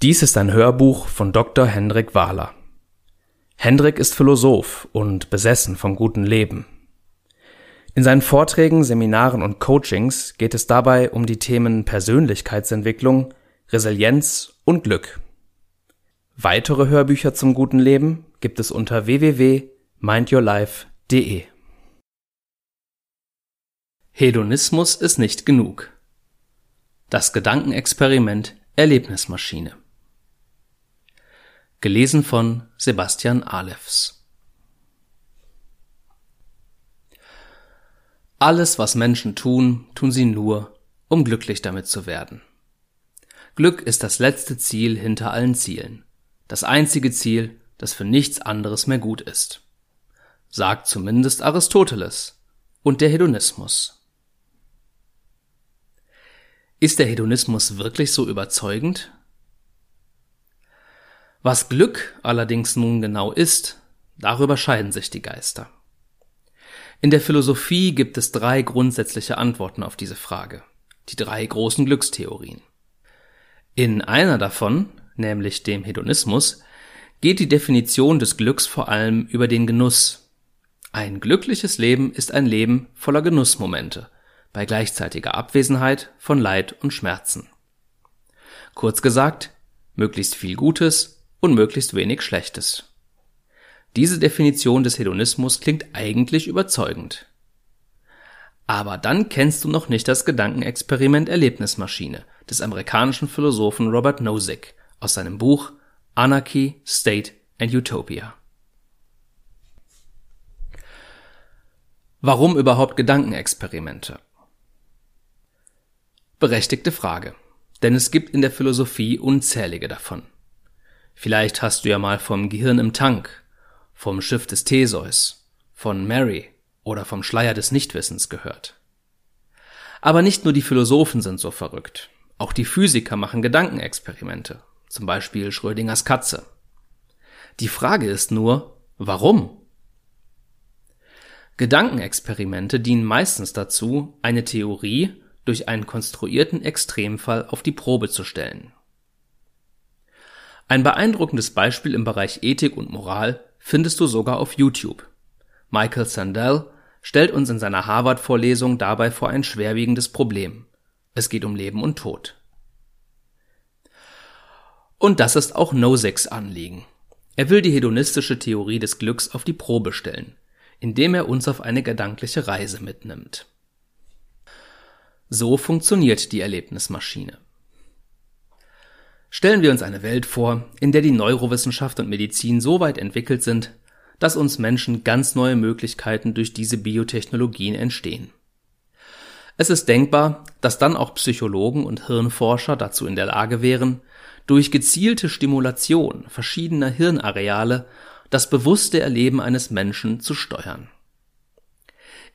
Dies ist ein Hörbuch von Dr. Hendrik Wahler. Hendrik ist Philosoph und besessen vom guten Leben. In seinen Vorträgen, Seminaren und Coachings geht es dabei um die Themen Persönlichkeitsentwicklung, Resilienz und Glück. Weitere Hörbücher zum guten Leben gibt es unter www.mindyourlife.de. Hedonismus ist nicht genug. Das Gedankenexperiment Erlebnismaschine. Gelesen von Sebastian Alefs. Alles, was Menschen tun, tun sie nur, um glücklich damit zu werden. Glück ist das letzte Ziel hinter allen Zielen, das einzige Ziel, das für nichts anderes mehr gut ist. Sagt zumindest Aristoteles und der Hedonismus. Ist der Hedonismus wirklich so überzeugend? Was Glück allerdings nun genau ist, darüber scheiden sich die Geister. In der Philosophie gibt es drei grundsätzliche Antworten auf diese Frage, die drei großen Glückstheorien. In einer davon, nämlich dem Hedonismus, geht die Definition des Glücks vor allem über den Genuss. Ein glückliches Leben ist ein Leben voller Genussmomente, bei gleichzeitiger Abwesenheit von Leid und Schmerzen. Kurz gesagt, möglichst viel Gutes und möglichst wenig Schlechtes. Diese Definition des Hedonismus klingt eigentlich überzeugend. Aber dann kennst du noch nicht das Gedankenexperiment Erlebnismaschine des amerikanischen Philosophen Robert Nozick aus seinem Buch Anarchy, State and Utopia. Warum überhaupt Gedankenexperimente? Berechtigte Frage, denn es gibt in der Philosophie unzählige davon. Vielleicht hast du ja mal vom Gehirn im Tank, vom Schiff des Theseus, von Mary oder vom Schleier des Nichtwissens gehört. Aber nicht nur die Philosophen sind so verrückt. Auch die Physiker machen Gedankenexperimente, zum Beispiel Schrödingers Katze. Die Frage ist nur, warum? Gedankenexperimente dienen meistens dazu, eine Theorie durch einen konstruierten Extremfall auf die Probe zu stellen. Ein beeindruckendes Beispiel im Bereich Ethik und Moral findest du sogar auf YouTube. Michael Sandel stellt uns in seiner Harvard-Vorlesung dabei vor ein schwerwiegendes Problem. Es geht um Leben und Tod. Und das ist auch Noseks Anliegen. Er will die hedonistische Theorie des Glücks auf die Probe stellen, indem er uns auf eine gedankliche Reise mitnimmt. So funktioniert die Erlebnismaschine. Stellen wir uns eine Welt vor, in der die Neurowissenschaft und Medizin so weit entwickelt sind, dass uns Menschen ganz neue Möglichkeiten durch diese Biotechnologien entstehen. Es ist denkbar, dass dann auch Psychologen und Hirnforscher dazu in der Lage wären, durch gezielte Stimulation verschiedener Hirnareale das bewusste Erleben eines Menschen zu steuern.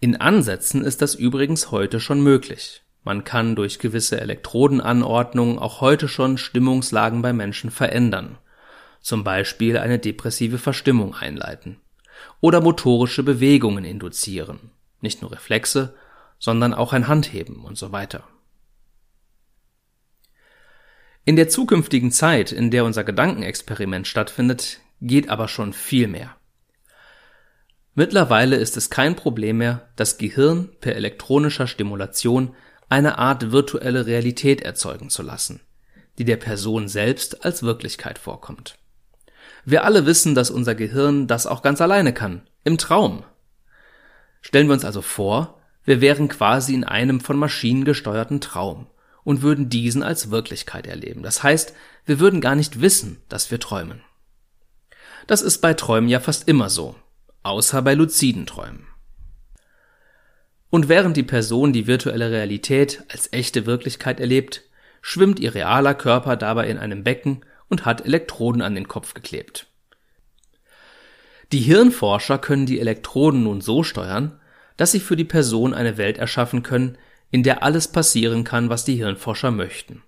In Ansätzen ist das übrigens heute schon möglich. Man kann durch gewisse Elektrodenanordnungen auch heute schon Stimmungslagen bei Menschen verändern, zum Beispiel eine depressive Verstimmung einleiten oder motorische Bewegungen induzieren, nicht nur Reflexe, sondern auch ein Handheben und so weiter. In der zukünftigen Zeit, in der unser Gedankenexperiment stattfindet, geht aber schon viel mehr. Mittlerweile ist es kein Problem mehr, das Gehirn per elektronischer Stimulation eine Art virtuelle Realität erzeugen zu lassen, die der Person selbst als Wirklichkeit vorkommt. Wir alle wissen, dass unser Gehirn das auch ganz alleine kann, im Traum. Stellen wir uns also vor, wir wären quasi in einem von Maschinen gesteuerten Traum und würden diesen als Wirklichkeit erleben. Das heißt, wir würden gar nicht wissen, dass wir träumen. Das ist bei Träumen ja fast immer so, außer bei luziden Träumen. Und während die Person die virtuelle Realität als echte Wirklichkeit erlebt, schwimmt ihr realer Körper dabei in einem Becken und hat Elektroden an den Kopf geklebt. Die Hirnforscher können die Elektroden nun so steuern, dass sie für die Person eine Welt erschaffen können, in der alles passieren kann, was die Hirnforscher möchten.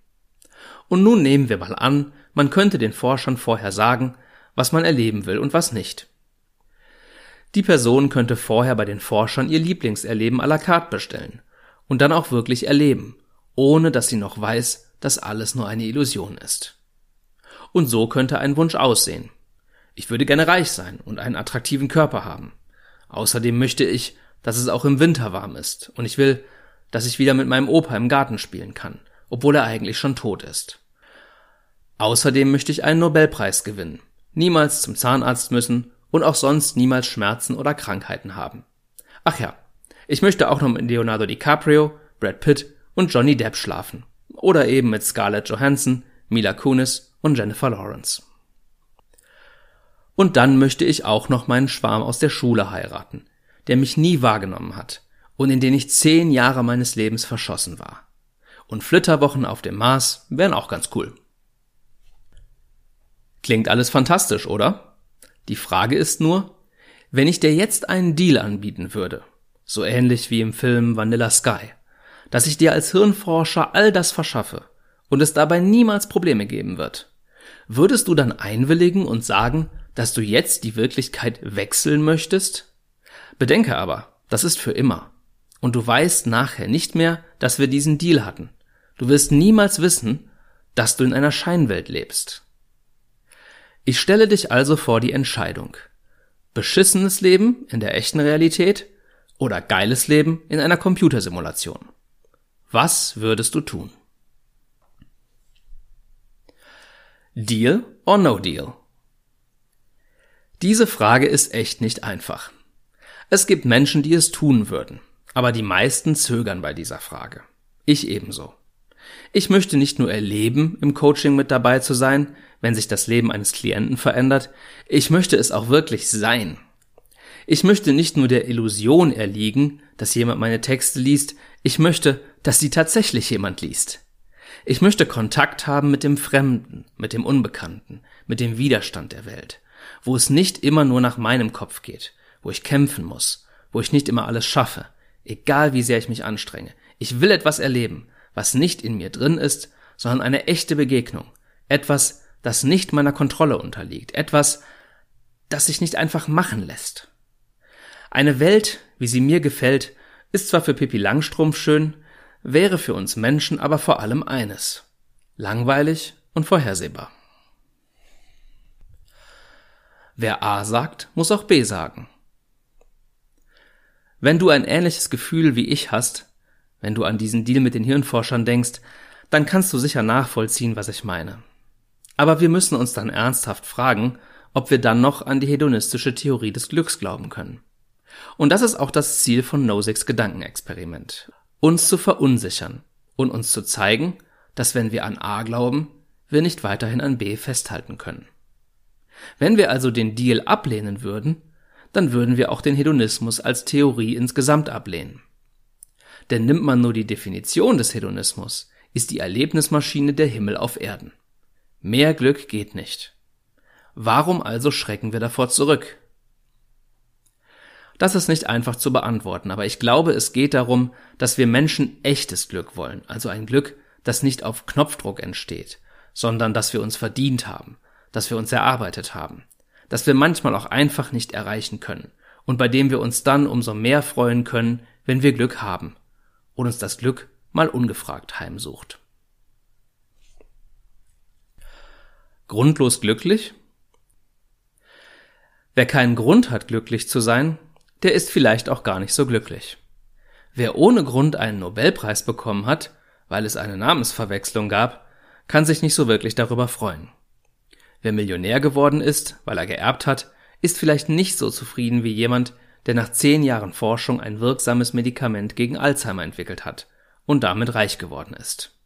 Und nun nehmen wir mal an, man könnte den Forschern vorher sagen, was man erleben will und was nicht. Die Person könnte vorher bei den Forschern ihr Lieblingserleben à la carte bestellen und dann auch wirklich erleben, ohne dass sie noch weiß, dass alles nur eine Illusion ist. Und so könnte ein Wunsch aussehen. Ich würde gerne reich sein und einen attraktiven Körper haben. Außerdem möchte ich, dass es auch im Winter warm ist, und ich will, dass ich wieder mit meinem Opa im Garten spielen kann, obwohl er eigentlich schon tot ist. Außerdem möchte ich einen Nobelpreis gewinnen, niemals zum Zahnarzt müssen und auch sonst niemals Schmerzen oder Krankheiten haben. Ach ja, ich möchte auch noch mit Leonardo DiCaprio, Brad Pitt und Johnny Depp schlafen. Oder eben mit Scarlett Johansson, Mila Kunis und Jennifer Lawrence. Und dann möchte ich auch noch meinen Schwarm aus der Schule heiraten, der mich nie wahrgenommen hat und in den ich zehn Jahre meines Lebens verschossen war. Und Flitterwochen auf dem Mars wären auch ganz cool. Klingt alles fantastisch, oder? Die Frage ist nur, wenn ich dir jetzt einen Deal anbieten würde, so ähnlich wie im Film Vanilla Sky, dass ich dir als Hirnforscher all das verschaffe und es dabei niemals Probleme geben wird, würdest du dann einwilligen und sagen, dass du jetzt die Wirklichkeit wechseln möchtest? Bedenke aber, das ist für immer. Und du weißt nachher nicht mehr, dass wir diesen Deal hatten. Du wirst niemals wissen, dass du in einer Scheinwelt lebst. Ich stelle dich also vor die Entscheidung. Beschissenes Leben in der echten Realität oder geiles Leben in einer Computersimulation. Was würdest du tun? Deal or no deal? Diese Frage ist echt nicht einfach. Es gibt Menschen, die es tun würden, aber die meisten zögern bei dieser Frage. Ich ebenso. Ich möchte nicht nur erleben, im Coaching mit dabei zu sein, wenn sich das Leben eines Klienten verändert, ich möchte es auch wirklich sein. Ich möchte nicht nur der Illusion erliegen, dass jemand meine Texte liest, ich möchte, dass sie tatsächlich jemand liest. Ich möchte Kontakt haben mit dem Fremden, mit dem Unbekannten, mit dem Widerstand der Welt wo es nicht immer nur nach meinem Kopf geht, wo ich kämpfen muss, wo ich nicht immer alles schaffe, egal wie sehr ich mich anstrenge. Ich will etwas erleben, was nicht in mir drin ist, sondern eine echte Begegnung, etwas, das nicht meiner Kontrolle unterliegt, etwas, das sich nicht einfach machen lässt. Eine Welt, wie sie mir gefällt, ist zwar für Pippi Langstrumpf schön, wäre für uns Menschen aber vor allem eines. Langweilig und vorhersehbar. Wer A sagt, muss auch B sagen. Wenn du ein ähnliches Gefühl wie ich hast, wenn du an diesen Deal mit den Hirnforschern denkst, dann kannst du sicher nachvollziehen, was ich meine. Aber wir müssen uns dann ernsthaft fragen, ob wir dann noch an die hedonistische Theorie des Glücks glauben können. Und das ist auch das Ziel von Nosigs Gedankenexperiment. Uns zu verunsichern und uns zu zeigen, dass wenn wir an A glauben, wir nicht weiterhin an B festhalten können. Wenn wir also den Deal ablehnen würden, dann würden wir auch den Hedonismus als Theorie insgesamt ablehnen. Denn nimmt man nur die Definition des Hedonismus, ist die Erlebnismaschine der Himmel auf Erden. Mehr Glück geht nicht. Warum also schrecken wir davor zurück? Das ist nicht einfach zu beantworten, aber ich glaube, es geht darum, dass wir Menschen echtes Glück wollen, also ein Glück, das nicht auf Knopfdruck entsteht, sondern das wir uns verdient haben, das wir uns erarbeitet haben, das wir manchmal auch einfach nicht erreichen können und bei dem wir uns dann umso mehr freuen können, wenn wir Glück haben und uns das Glück mal ungefragt heimsucht. Grundlos glücklich? Wer keinen Grund hat, glücklich zu sein, der ist vielleicht auch gar nicht so glücklich. Wer ohne Grund einen Nobelpreis bekommen hat, weil es eine Namensverwechslung gab, kann sich nicht so wirklich darüber freuen. Wer Millionär geworden ist, weil er geerbt hat, ist vielleicht nicht so zufrieden wie jemand, der nach zehn Jahren Forschung ein wirksames Medikament gegen Alzheimer entwickelt hat und damit reich geworden ist.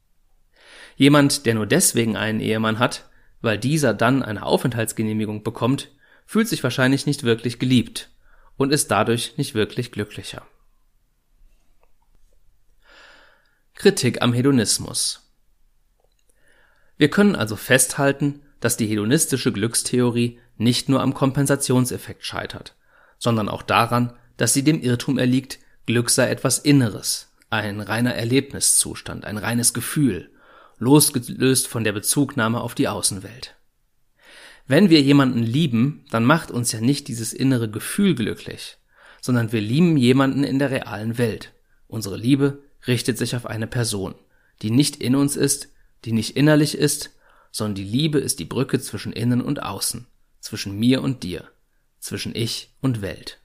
Jemand, der nur deswegen einen Ehemann hat, weil dieser dann eine Aufenthaltsgenehmigung bekommt, fühlt sich wahrscheinlich nicht wirklich geliebt und ist dadurch nicht wirklich glücklicher. Kritik am Hedonismus Wir können also festhalten, dass die hedonistische Glückstheorie nicht nur am Kompensationseffekt scheitert, sondern auch daran, dass sie dem Irrtum erliegt, Glück sei etwas Inneres, ein reiner Erlebniszustand, ein reines Gefühl, losgelöst von der Bezugnahme auf die Außenwelt. Wenn wir jemanden lieben, dann macht uns ja nicht dieses innere Gefühl glücklich, sondern wir lieben jemanden in der realen Welt. Unsere Liebe richtet sich auf eine Person, die nicht in uns ist, die nicht innerlich ist, sondern die Liebe ist die Brücke zwischen innen und außen, zwischen mir und dir, zwischen ich und Welt.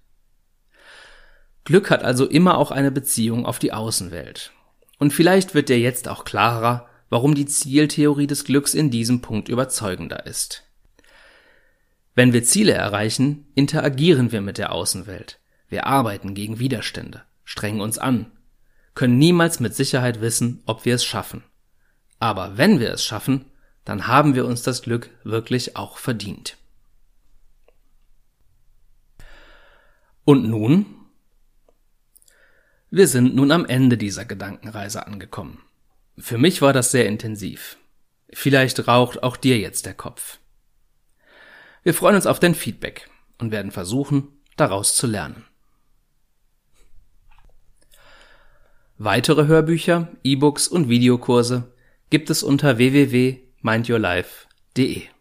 Glück hat also immer auch eine Beziehung auf die Außenwelt. Und vielleicht wird dir jetzt auch klarer, warum die Zieltheorie des Glücks in diesem Punkt überzeugender ist. Wenn wir Ziele erreichen, interagieren wir mit der Außenwelt. Wir arbeiten gegen Widerstände, strengen uns an, können niemals mit Sicherheit wissen, ob wir es schaffen. Aber wenn wir es schaffen, dann haben wir uns das Glück wirklich auch verdient. Und nun? Wir sind nun am Ende dieser Gedankenreise angekommen. Für mich war das sehr intensiv. Vielleicht raucht auch dir jetzt der Kopf. Wir freuen uns auf dein Feedback und werden versuchen, daraus zu lernen. Weitere Hörbücher, E-Books und Videokurse gibt es unter www.mindyourlife.de.